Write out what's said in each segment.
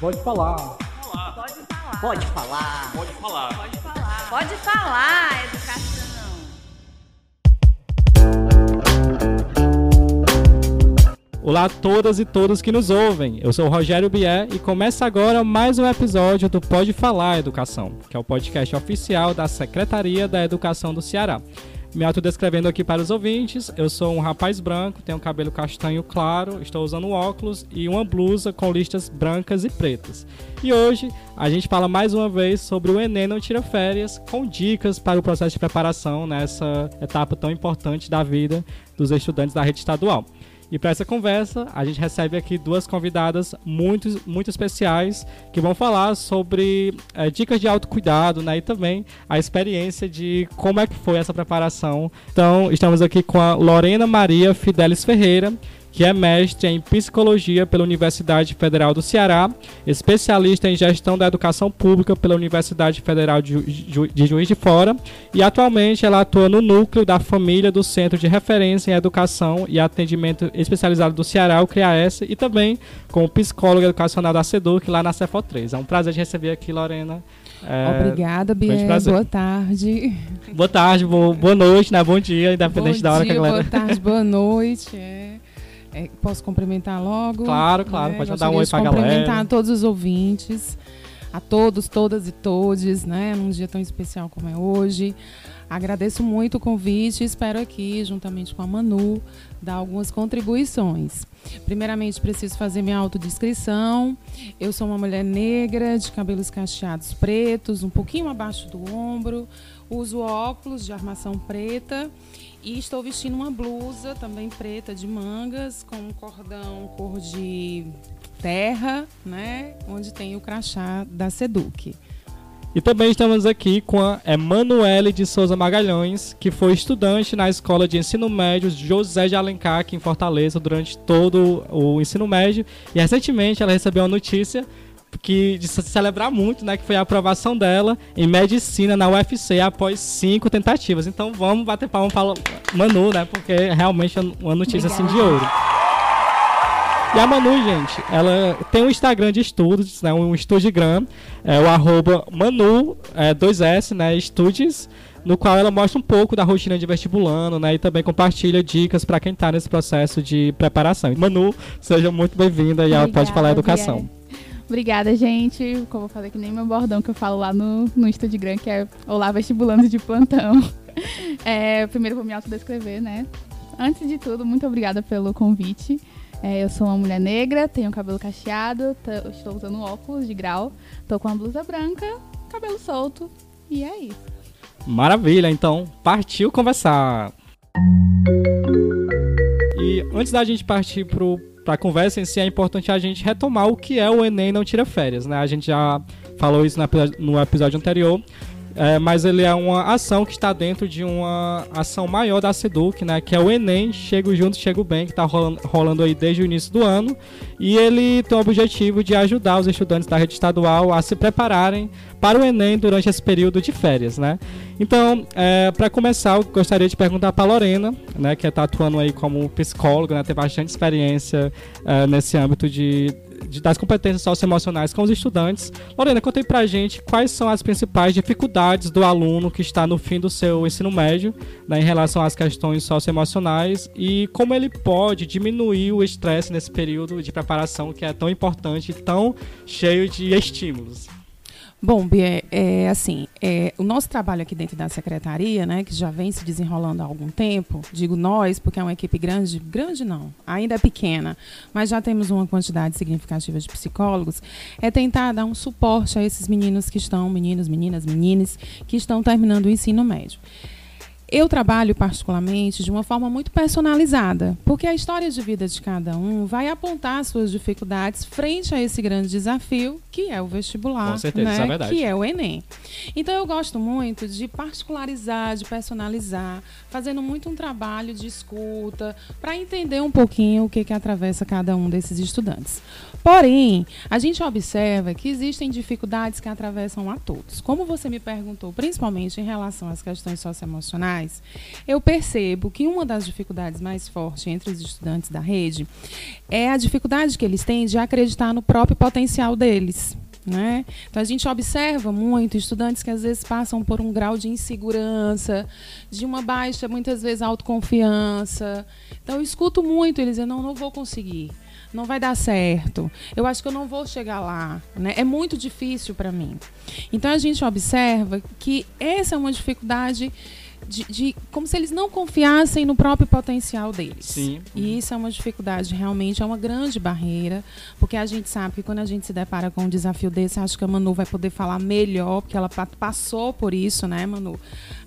Pode falar. Olá. Pode falar. Pode falar. Pode falar. Pode falar. Pode falar, educação. Olá a todas e todos que nos ouvem. Eu sou o Rogério Bier e começa agora mais um episódio do Pode Falar Educação, que é o podcast oficial da Secretaria da Educação do Ceará. Me autodescrevendo aqui para os ouvintes, eu sou um rapaz branco, tenho cabelo castanho claro, estou usando óculos e uma blusa com listas brancas e pretas. E hoje a gente fala mais uma vez sobre o Enem Não Tira Férias, com dicas para o processo de preparação nessa etapa tão importante da vida dos estudantes da rede estadual. E para essa conversa, a gente recebe aqui duas convidadas muito, muito especiais que vão falar sobre é, dicas de autocuidado, né? E também a experiência de como é que foi essa preparação. Então, estamos aqui com a Lorena Maria Fidelis Ferreira, que é mestre em psicologia pela Universidade Federal do Ceará, especialista em gestão da educação pública pela Universidade Federal de, Ju de Juiz de Fora e atualmente ela atua no núcleo da família do Centro de Referência em Educação e Atendimento Especializado do Ceará, o CREAS, e também como psicóloga educacional da SEDUC lá na CEFO 3. É um prazer de receber aqui, Lorena. É, Obrigada, Bia. Boa tarde. Boa tarde, boa, boa noite, né? Bom dia, independente bom da hora dia, que a galera. Boa tarde, boa noite. É. É, posso cumprimentar logo? Claro, claro. Né? Pode dar um oi pra cumprimentar galera. a todos os ouvintes, a todos, todas e todes, né? Num dia tão especial como é hoje. Agradeço muito o convite e espero aqui, juntamente com a Manu, dar algumas contribuições. Primeiramente, preciso fazer minha autodescrição. Eu sou uma mulher negra, de cabelos cacheados pretos, um pouquinho abaixo do ombro. Uso óculos de armação preta e estou vestindo uma blusa também preta de mangas com um cordão cor de terra, né? Onde tem o crachá da Seduc. E também estamos aqui com a Emanuele de Souza Magalhães, que foi estudante na Escola de Ensino Médio José de Alencar, aqui em Fortaleza, durante todo o ensino médio. E recentemente ela recebeu uma notícia que de se celebrar muito, né, que foi a aprovação dela em medicina na UFC após cinco tentativas. Então vamos bater palma para Manu, né, porque realmente é uma notícia assim de ouro. E a Manu, gente, ela tem um Instagram de estudos, né, um Studigram, é o arroba Manu, é, 2S, né, Estudes, no qual ela mostra um pouco da rotina de vestibulando, né, e também compartilha dicas para quem está nesse processo de preparação. Manu, seja muito bem-vinda e ela pode falar educação. Biel. Obrigada, gente. Como eu falei que nem meu bordão que eu falo lá no, no Instagram, que é Olá Vestibulando de Plantão. É, primeiro vou me autodescrever, né? Antes de tudo, muito obrigada pelo convite. É, eu sou uma mulher negra, tenho cabelo cacheado, estou usando óculos de grau, estou com uma blusa branca, cabelo solto, e é isso. Maravilha, então partiu conversar. E antes da gente partir pro para a conversa em si, é importante a gente retomar o que é o Enem Não Tira Férias. Né? A gente já falou isso no episódio anterior, é, mas ele é uma ação que está dentro de uma ação maior da SEDUC, né, que é o Enem Chego Junto, Chego Bem, que está rolando, rolando aí desde o início do ano. E ele tem o objetivo de ajudar os estudantes da rede estadual a se prepararem para o Enem durante esse período de férias, né? Então, é, para começar, eu gostaria de perguntar para a Lorena, né, que está atuando aí como psicóloga, né, tem bastante experiência é, nesse âmbito de, de, das competências socioemocionais com os estudantes. Lorena, conta aí pra gente quais são as principais dificuldades do aluno que está no fim do seu ensino médio né, em relação às questões socioemocionais e como ele pode diminuir o estresse nesse período de preparação que é tão importante e tão cheio de estímulos. Bom, Bia, é assim, é, o nosso trabalho aqui dentro da secretaria, né, que já vem se desenrolando há algum tempo, digo nós, porque é uma equipe grande, grande não, ainda é pequena, mas já temos uma quantidade significativa de psicólogos, é tentar dar um suporte a esses meninos que estão, meninos, meninas, menines, que estão terminando o ensino médio. Eu trabalho particularmente de uma forma muito personalizada, porque a história de vida de cada um vai apontar suas dificuldades frente a esse grande desafio que é o vestibular, Com certeza, né? isso é verdade. que é o Enem. Então eu gosto muito de particularizar, de personalizar, fazendo muito um trabalho de escuta para entender um pouquinho o que que atravessa cada um desses estudantes. Porém, a gente observa que existem dificuldades que atravessam a todos. Como você me perguntou, principalmente em relação às questões socioemocionais, faz, eu percebo que uma das dificuldades mais fortes entre os estudantes da rede é a dificuldade que eles têm de acreditar no próprio potencial deles. Né? Então a gente observa muito estudantes que às vezes passam por um grau de insegurança, de uma baixa, muitas vezes, autoconfiança. Então eu escuto muito eles dizendo, não, não vou conseguir não vai dar certo. Eu acho que eu não vou chegar lá. Né? É muito difícil para mim. Então a gente observa que essa é uma dificuldade de, de, como se eles não confiassem no próprio potencial deles. Sim. E isso é uma dificuldade, realmente, é uma grande barreira, porque a gente sabe que quando a gente se depara com um desafio desse, acho que a Manu vai poder falar melhor, porque ela passou por isso, né, Manu?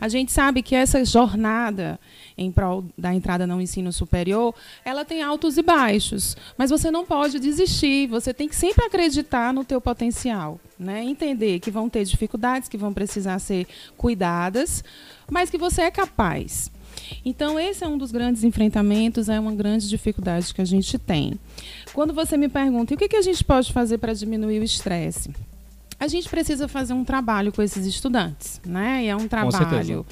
A gente sabe que essa jornada em prol da entrada no ensino superior, ela tem altos e baixos, mas você não pode desistir, você tem que sempre acreditar no teu potencial, né? Entender que vão ter dificuldades, que vão precisar ser cuidadas, mas que você é capaz. Então, esse é um dos grandes enfrentamentos, é uma grande dificuldade que a gente tem. Quando você me pergunta, o que, que a gente pode fazer para diminuir o estresse? A gente precisa fazer um trabalho com esses estudantes, né? E é um trabalho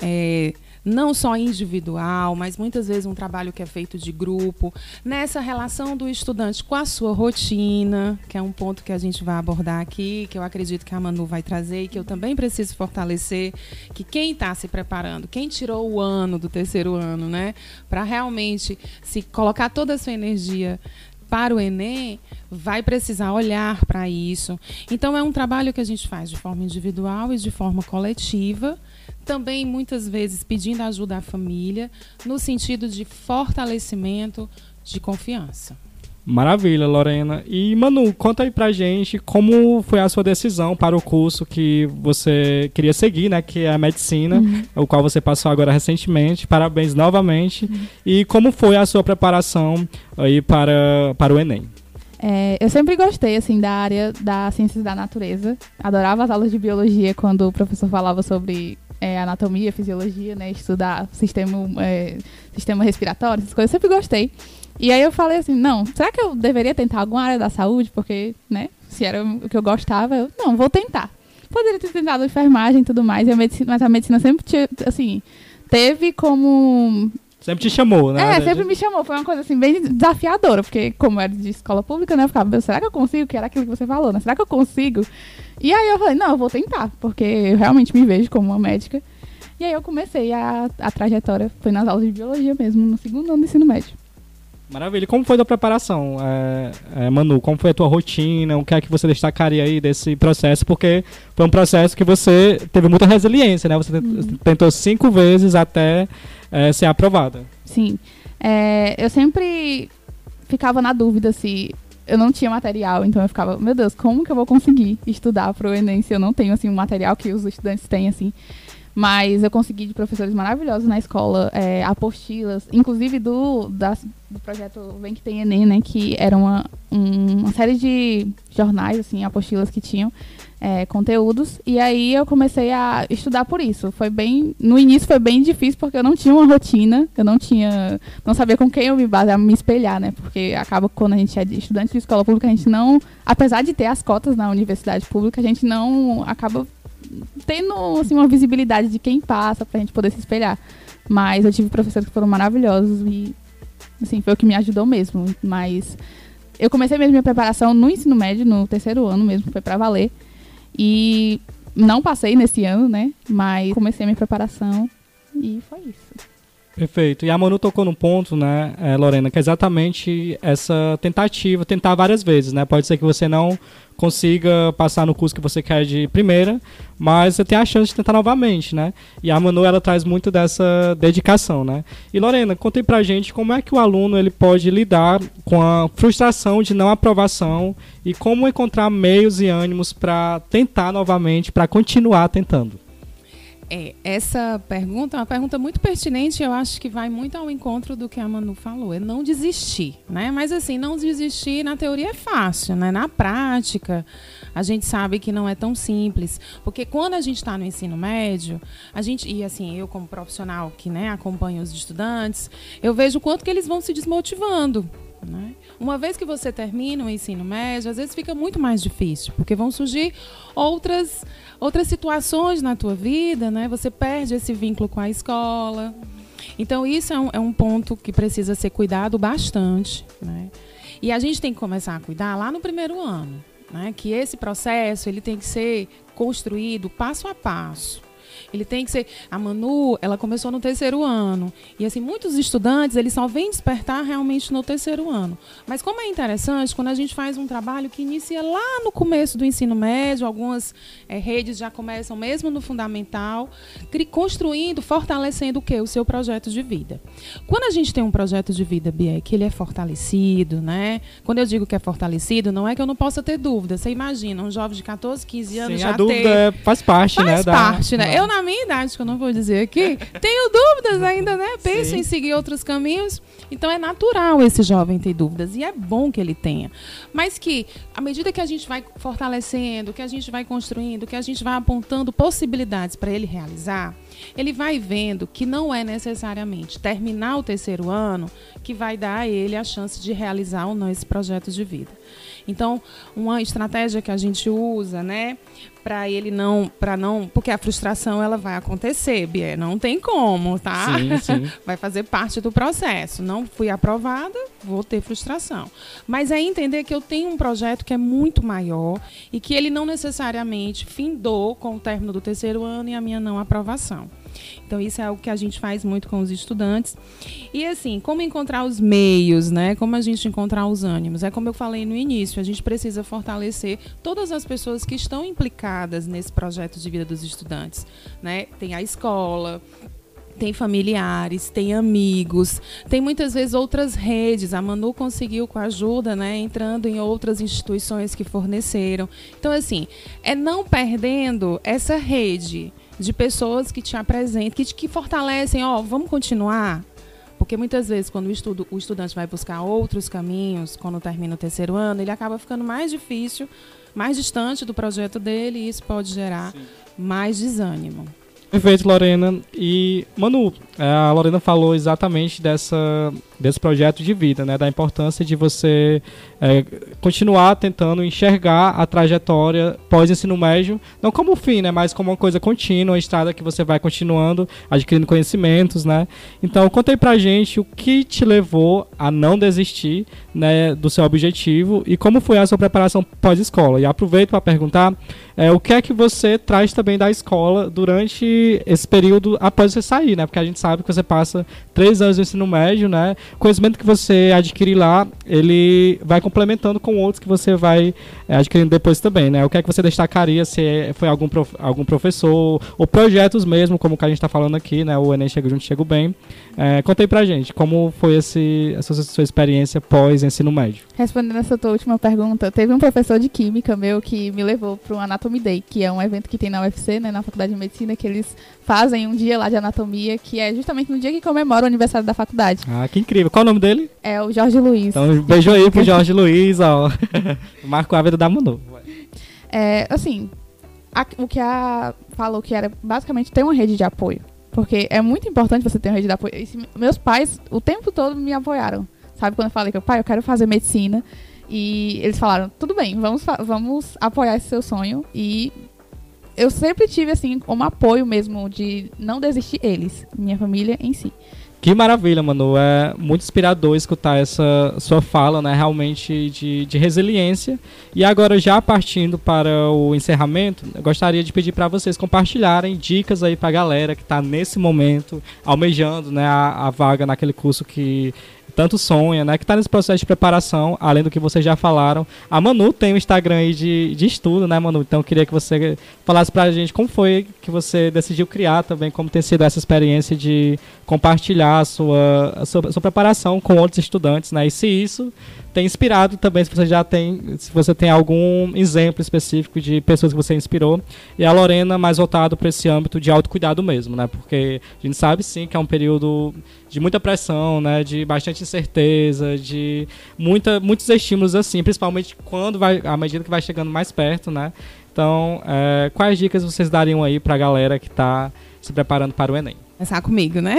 é, não só individual, mas muitas vezes um trabalho que é feito de grupo, nessa relação do estudante com a sua rotina, que é um ponto que a gente vai abordar aqui, que eu acredito que a Manu vai trazer e que eu também preciso fortalecer, que quem está se preparando, quem tirou o ano do terceiro ano, né, para realmente se colocar toda a sua energia para o Enem, vai precisar olhar para isso. Então, é um trabalho que a gente faz de forma individual e de forma coletiva também muitas vezes pedindo ajuda à família, no sentido de fortalecimento de confiança. Maravilha, Lorena. E Manu, conta aí pra gente como foi a sua decisão para o curso que você queria seguir, né? Que é a medicina, uhum. o qual você passou agora recentemente. Parabéns novamente. Uhum. E como foi a sua preparação aí para, para o Enem? É, eu sempre gostei, assim, da área das ciências da natureza. Adorava as aulas de biologia quando o professor falava sobre é, anatomia, fisiologia, né? Estudar sistema, é, sistema respiratório, essas coisas, eu sempre gostei. E aí eu falei assim, não, será que eu deveria tentar alguma área da saúde? Porque, né, se era o que eu gostava, eu, não, vou tentar. Poderia ter tentado enfermagem e tudo mais, a medicina, mas a medicina sempre, tinha, assim, teve como Sempre te chamou, né? É, sempre me chamou. Foi uma coisa assim, bem desafiadora, porque como era de escola pública, né? Eu ficava, será que eu consigo? Que era aquilo que você falou, né? Será que eu consigo? E aí eu falei, não, eu vou tentar, porque eu realmente me vejo como uma médica. E aí eu comecei a, a trajetória, foi nas aulas de biologia mesmo, no segundo ano do ensino médio. Maravilha. Como foi a preparação, é, é, Manu? Como foi a tua rotina? O que é que você destacaria aí desse processo? Porque foi um processo que você teve muita resiliência, né? Você uhum. tentou cinco vezes até é, ser aprovada. Sim. É, eu sempre ficava na dúvida se eu não tinha material, então eu ficava, meu Deus, como que eu vou conseguir estudar para o Enem se eu não tenho assim um material que os estudantes têm assim? Mas eu consegui de professores maravilhosos na escola, é, apostilas, inclusive do, do projeto Vem que tem Enem, né? Que era uma, um, uma série de jornais, assim, apostilas que tinham é, conteúdos. E aí eu comecei a estudar por isso. Foi bem. No início foi bem difícil porque eu não tinha uma rotina, eu não tinha. não sabia com quem eu me basear, me espelhar, né? Porque acaba quando a gente é estudante de escola pública, a gente não. Apesar de ter as cotas na universidade pública, a gente não acaba tendo assim, uma visibilidade de quem passa pra gente poder se espelhar. Mas eu tive professores que foram maravilhosos e assim, foi o que me ajudou mesmo. Mas eu comecei mesmo minha preparação no ensino médio, no terceiro ano mesmo, foi para valer. E não passei nesse ano, né? Mas comecei a minha preparação e foi isso. Perfeito. E a Manu tocou num ponto, né, é, Lorena, que é exatamente essa tentativa, tentar várias vezes, né? Pode ser que você não consiga passar no curso que você quer de primeira, mas você tem a chance de tentar novamente, né? E a Manu, ela traz muito dessa dedicação, né? E Lorena, conta aí pra gente como é que o aluno ele pode lidar com a frustração de não aprovação e como encontrar meios e ânimos para tentar novamente, para continuar tentando. É, essa pergunta é uma pergunta muito pertinente, eu acho que vai muito ao encontro do que a Manu falou, é não desistir, né? Mas assim, não desistir na teoria é fácil, né? Na prática, a gente sabe que não é tão simples, porque quando a gente está no ensino médio, a gente e assim, eu como profissional que, né, acompanho os estudantes, eu vejo o quanto que eles vão se desmotivando, Né? Uma vez que você termina o ensino médio, às vezes fica muito mais difícil, porque vão surgir outras, outras situações na tua vida, né? Você perde esse vínculo com a escola. Então, isso é um, é um ponto que precisa ser cuidado bastante. Né? E a gente tem que começar a cuidar lá no primeiro ano. Né? Que esse processo ele tem que ser construído passo a passo. Ele tem que ser. A Manu, ela começou no terceiro ano. E assim, muitos estudantes, eles só vêm despertar realmente no terceiro ano. Mas como é interessante, quando a gente faz um trabalho que inicia lá no começo do ensino médio, algumas é, redes já começam mesmo no fundamental, construindo, fortalecendo o que? O seu projeto de vida. Quando a gente tem um projeto de vida, Bia, que ele é fortalecido, né? Quando eu digo que é fortalecido, não é que eu não possa ter dúvida. Você imagina, um jovem de 14, 15 anos Sim, já a dúvida ter... faz parte, faz né? Faz parte, da... né? Eu, na minha idade, que eu não vou dizer aqui, tenho dúvidas ainda, né? Penso Sim. em seguir outros caminhos. Então é natural esse jovem ter dúvidas e é bom que ele tenha. Mas que, à medida que a gente vai fortalecendo, que a gente vai construindo, que a gente vai apontando possibilidades para ele realizar, ele vai vendo que não é necessariamente terminar o terceiro ano que vai dar a ele a chance de realizar ou não esse projeto de vida. Então, uma estratégia que a gente usa, né, para ele não, para não, porque a frustração ela vai acontecer, Bia, não tem como, tá? Sim, sim. Vai fazer parte do processo. Não fui aprovada, vou ter frustração. Mas é entender que eu tenho um projeto que é muito maior e que ele não necessariamente findou com o término do terceiro ano e a minha não aprovação. Então isso é algo que a gente faz muito com os estudantes. E assim, como encontrar os meios, né? Como a gente encontrar os ânimos? É como eu falei no início, a gente precisa fortalecer todas as pessoas que estão implicadas nesse projeto de vida dos estudantes, né? Tem a escola, tem familiares, tem amigos, tem muitas vezes outras redes. A Manu conseguiu com a ajuda, né, entrando em outras instituições que forneceram. Então, assim, é não perdendo essa rede de pessoas que te apresentam, que, que fortalecem, ó, vamos continuar. Porque muitas vezes, quando o, estudo, o estudante vai buscar outros caminhos, quando termina o terceiro ano, ele acaba ficando mais difícil, mais distante do projeto dele, e isso pode gerar Sim. mais desânimo. Perfeito, Lorena. E, Manu, a Lorena falou exatamente dessa, desse projeto de vida, né? Da importância de você é, continuar tentando enxergar a trajetória pós-ensino médio, não como fim, né? Mas como uma coisa contínua, uma estrada que você vai continuando, adquirindo conhecimentos, né? Então, contei pra gente o que te levou a não desistir né, do seu objetivo e como foi a sua preparação pós-escola. E aproveito para perguntar é, o que é que você traz também da escola durante esse período após você sair, né? Porque a gente sabe que você passa três anos no ensino médio, né? O conhecimento que você adquire lá, ele vai complementando com outros que você vai é, adquirindo depois também, né? O que é que você destacaria se foi algum, prof, algum professor ou projetos mesmo, como o que a gente está falando aqui, né? O Enem Chega Junto, Chego Bem. É, contei pra gente como foi esse, essa sua experiência pós ensino médio. Respondendo essa tua última pergunta, teve um professor de química meu que me levou para o Anatomy Day, que é um evento que tem na UFC, né, na Faculdade de Medicina, que eles fazem um dia lá de anatomia, que é justamente no dia que comemora o aniversário da faculdade. Ah, que incrível. Qual o nome dele? É o Jorge Luiz. Então, um beijo aí pro Jorge Luiz, ó. Marco a vida da Manu. É, assim, a, o que a falou que era basicamente ter uma rede de apoio. Porque é muito importante você ter uma rede de apoio. Meus pais, o tempo todo, me apoiaram. Sabe quando eu falei que, pai, eu quero fazer medicina. E eles falaram, tudo bem, vamos, vamos apoiar esse seu sonho. E eu sempre tive, assim, um apoio mesmo de não desistir eles, minha família em si. Que maravilha, Manu. É muito inspirador escutar essa sua fala, né? Realmente de, de resiliência. E agora, já partindo para o encerramento, gostaria de pedir para vocês compartilharem dicas aí para a galera que está nesse momento almejando né, a, a vaga naquele curso que tanto sonha, né? Que está nesse processo de preparação, além do que vocês já falaram. A Manu tem um Instagram aí de, de estudo, né, Manu? Então eu queria que você falasse pra gente como foi que você decidiu criar também, como tem sido essa experiência de compartilhar a sua, a sua, a sua preparação com outros estudantes, né? E se isso tem inspirado também, se você já tem, se você tem algum exemplo específico de pessoas que você inspirou. E a Lorena mais voltado para esse âmbito de autocuidado mesmo, né? Porque a gente sabe sim que é um período de muita pressão, né? De bastante incerteza, de muita, muitos estímulos assim, principalmente quando vai, à medida que vai chegando mais perto, né? Então, é, quais dicas vocês dariam aí para a galera que está se preparando para o Enem? Começar comigo, né?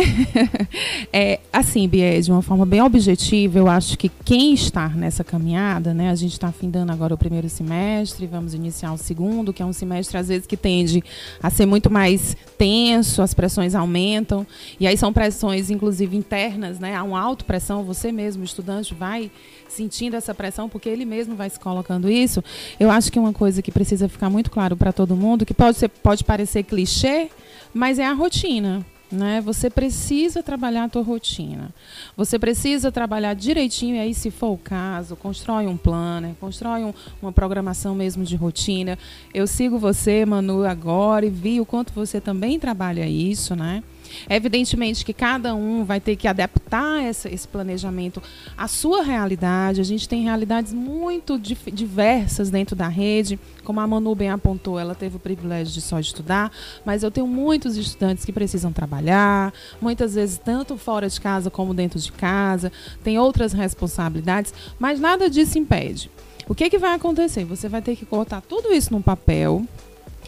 é, assim, Bia, de uma forma bem objetiva, eu acho que quem está nessa caminhada, né? A gente está findando agora o primeiro semestre, vamos iniciar o segundo, que é um semestre, às vezes, que tende a ser muito mais tenso, as pressões aumentam. E aí são pressões, inclusive, internas, né? Há uma autopressão, você mesmo, estudante, vai sentindo essa pressão, porque ele mesmo vai se colocando isso. Eu acho que uma coisa que precisa ficar muito claro para todo mundo, que pode, ser, pode parecer clichê, mas é a rotina. Né? Você precisa trabalhar a tua rotina. Você precisa trabalhar direitinho, e aí, se for o caso, constrói um plano, constrói um, uma programação mesmo de rotina. Eu sigo você, Manu, agora e vi o quanto você também trabalha isso, né? Evidentemente que cada um vai ter que adaptar essa, esse planejamento à sua realidade. A gente tem realidades muito dif diversas dentro da rede. Como a Manu bem apontou, ela teve o privilégio de só estudar, mas eu tenho muitos estudantes que precisam trabalhar, muitas vezes tanto fora de casa como dentro de casa, tem outras responsabilidades, mas nada disso impede. O que, que vai acontecer? Você vai ter que colocar tudo isso num papel,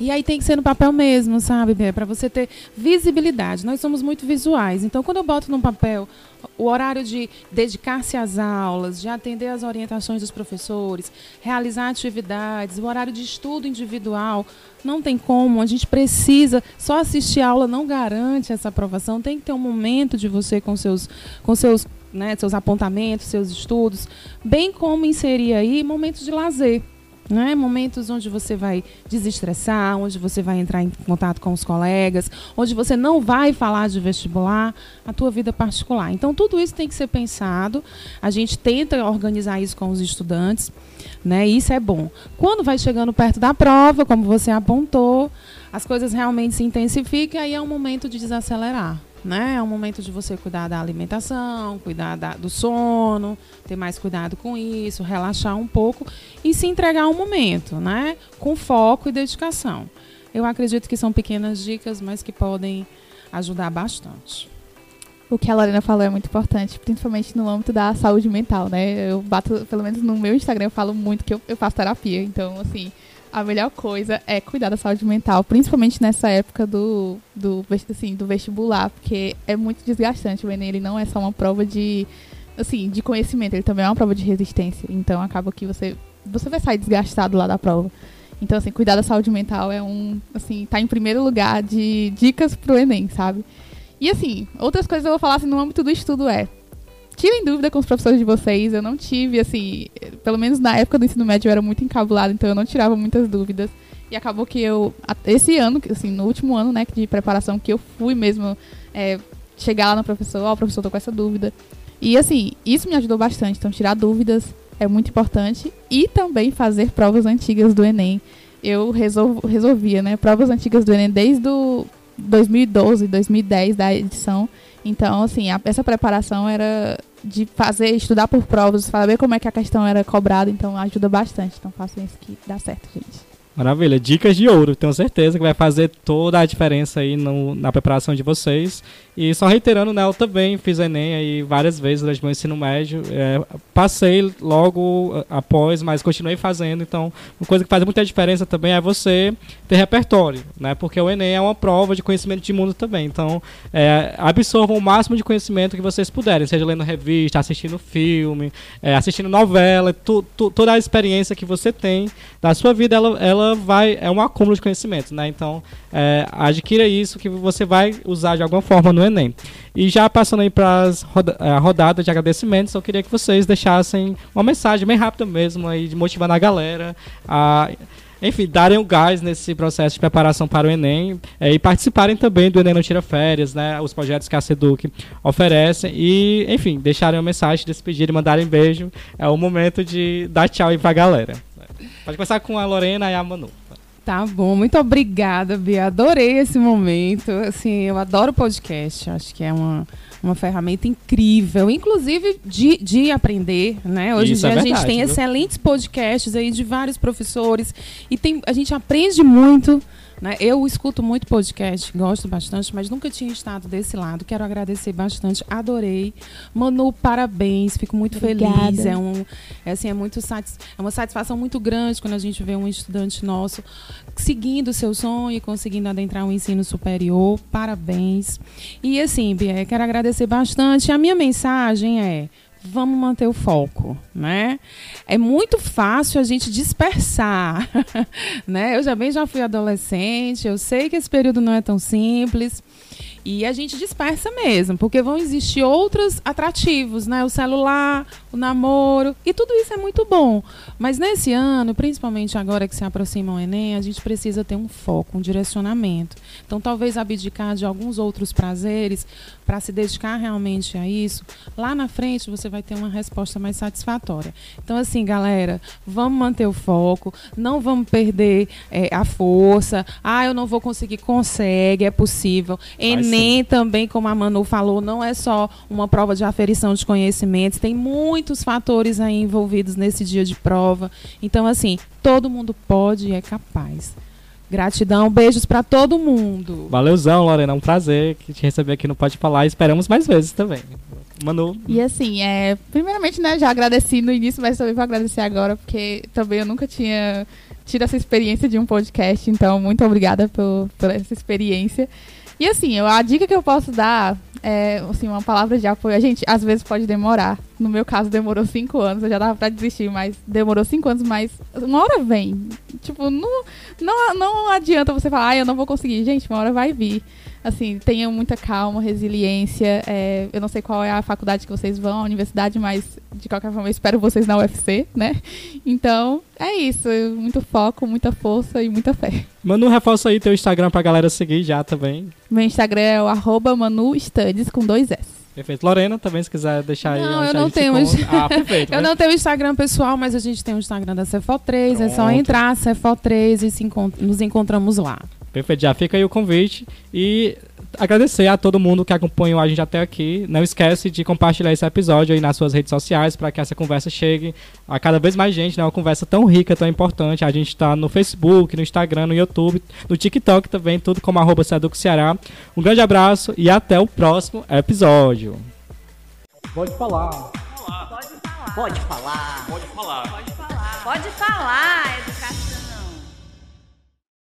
e aí tem que ser no papel mesmo, sabe, Para você ter visibilidade. Nós somos muito visuais. Então, quando eu boto no papel o horário de dedicar-se às aulas, de atender às orientações dos professores, realizar atividades, o horário de estudo individual, não tem como, a gente precisa, só assistir aula não garante essa aprovação, tem que ter um momento de você com seus com seus, né, seus apontamentos, seus estudos, bem como inserir aí momentos de lazer. Né? Momentos onde você vai desestressar, onde você vai entrar em contato com os colegas, onde você não vai falar de vestibular, a tua vida particular. Então tudo isso tem que ser pensado. A gente tenta organizar isso com os estudantes, né? E isso é bom. Quando vai chegando perto da prova, como você apontou, as coisas realmente se intensificam e aí é um momento de desacelerar né? É um momento de você cuidar da alimentação, cuidar da, do sono, ter mais cuidado com isso, relaxar um pouco e se entregar ao momento, né? Com foco e dedicação. Eu acredito que são pequenas dicas, mas que podem ajudar bastante. O que a Lorena falou é muito importante, principalmente no âmbito da saúde mental, né? Eu bato, pelo menos no meu Instagram, eu falo muito que eu, eu faço terapia. Então, assim, a melhor coisa é cuidar da saúde mental, principalmente nessa época do, do, assim, do vestibular, porque é muito desgastante. O Enem ele não é só uma prova de, assim, de conhecimento, ele também é uma prova de resistência. Então acaba que você, você vai sair desgastado lá da prova. Então, assim, cuidar da saúde mental é um, assim, tá em primeiro lugar de dicas pro Enem, sabe? E assim, outras coisas eu vou falar assim, no âmbito do estudo é tirem dúvida com os professores de vocês. Eu não tive, assim, pelo menos na época do ensino médio eu era muito encabulada, então eu não tirava muitas dúvidas. E acabou que eu, esse ano, assim, no último ano, né, de preparação, que eu fui mesmo é, chegar lá no professor, ó, oh, professor, tô com essa dúvida. E assim, isso me ajudou bastante. Então, tirar dúvidas é muito importante. E também fazer provas antigas do Enem. Eu resolvo, resolvia, né? Provas antigas do Enem desde o 2012, 2010 da edição. Então, assim, a, essa preparação era de fazer, estudar por provas, saber como é que a questão era cobrada, então ajuda bastante. Então façam isso que dá certo, gente. Maravilha, dicas de ouro, tenho certeza que vai fazer toda a diferença aí no, na preparação de vocês. E só reiterando, né, eu também fiz Enem aí várias vezes durante meu ensino médio. É, passei logo após, mas continuei fazendo. Então, uma coisa que faz muita diferença também é você ter repertório, né? Porque o Enem é uma prova de conhecimento de mundo também. Então, é, absorvam o máximo de conhecimento que vocês puderem, seja lendo revista, assistindo filme, é, assistindo novela, tu, tu, toda a experiência que você tem da sua vida, ela, ela vai é um acúmulo de conhecimento, né? Então, é, adquira isso que você vai usar de alguma forma no no Enem. E já passando aí para roda a rodada de agradecimentos, eu queria que vocês deixassem uma mensagem bem rápida mesmo aí, de motivando a galera a enfim, darem o gás nesse processo de preparação para o Enem é, e participarem também do Enem Não Tira Férias, né, os projetos que a SEDUC oferece e, enfim, deixarem uma mensagem, despedirem, mandarem beijo. É o momento de dar tchau aí para a galera. Pode começar com a Lorena e a Manu. Tá bom, muito obrigada, Bia. Adorei esse momento. Assim, eu adoro podcast. Acho que é uma, uma ferramenta incrível, inclusive de, de aprender, né? Hoje Isso em dia é a gente verdade, tem viu? excelentes podcasts aí de vários professores e tem, a gente aprende muito Né? Eu escuto muito podcast, gosto bastante, mas nunca tinha estado desse lado. Quero agradecer bastante, adorei. Manu, parabéns, fico muito Obrigada. feliz. É, um, é, assim, é, muito satis é uma satisfação muito grande quando a gente vê um estudante nosso seguindo o seu sonho e conseguindo adentrar um ensino superior. Parabéns. E assim, Bia, quero agradecer bastante. A minha mensagem é vamos manter o foco, né? É muito fácil a gente dispersar, né? Eu também já fui adolescente, eu sei que esse período não é tão simples. E a gente dispersa mesmo, porque vão existir outros atrativos, né? O celular, o namoro, e tudo isso é muito bom. Mas nesse ano, principalmente agora que se aproxima o Enem, a gente precisa ter um foco, um direcionamento. Então, talvez abdicar de alguns outros prazeres para se dedicar realmente a isso. Lá na frente, você vai ter uma resposta mais satisfatória. Então, assim, galera, vamos manter o foco, não vamos perder é, a força. Ah, eu não vou conseguir, consegue, é possível. Enem também, como a Manu falou, não é só uma prova de aferição de conhecimentos, tem muitos fatores aí envolvidos nesse dia de prova. Então, assim, todo mundo pode e é capaz. Gratidão, beijos para todo mundo. Valeuzão, Lorena, é um prazer que te receber aqui no Pode Falar. Esperamos mais vezes também. Manu. E assim, é, primeiramente, né, já agradeci no início, mas também vou agradecer agora, porque também eu nunca tinha tido essa experiência de um podcast, então muito obrigada por, por essa experiência. E assim, eu, a dica que eu posso dar é assim, uma palavra de apoio. A gente, às vezes pode demorar. No meu caso, demorou cinco anos. Eu já dava pra desistir, mas demorou cinco anos, mas uma hora vem. Tipo, não, não, não adianta você falar, ah, eu não vou conseguir. Gente, uma hora vai vir. Assim, tenham muita calma, resiliência. É, eu não sei qual é a faculdade que vocês vão, a universidade, mas de qualquer forma eu espero vocês na UFC, né? Então, é isso. Muito foco, muita força e muita fé. Manu, reforça aí teu Instagram pra galera seguir já também. Meu Instagram é o arroba Manu Studies com dois S. Perfeito. Lorena, também, se quiser deixar aí. Não, eu não tenho. Ah, perfeito. Eu né? não tenho Instagram pessoal, mas a gente tem o Instagram da Cefo3. É só entrar, Cefo3 e se encont- nos encontramos lá. Perfeito, já fica aí o convite e agradecer a todo mundo que acompanhou a gente até aqui. Não esquece de compartilhar esse episódio aí nas suas redes sociais para que essa conversa chegue a cada vez mais gente, né? Uma conversa tão rica, tão importante. A gente está no Facebook, no Instagram, no YouTube, no TikTok também, tudo como arroba Seduc Ceará. Um grande abraço e até o próximo episódio. Pode falar. Pode falar. Pode falar. Pode falar. Pode falar. Educação.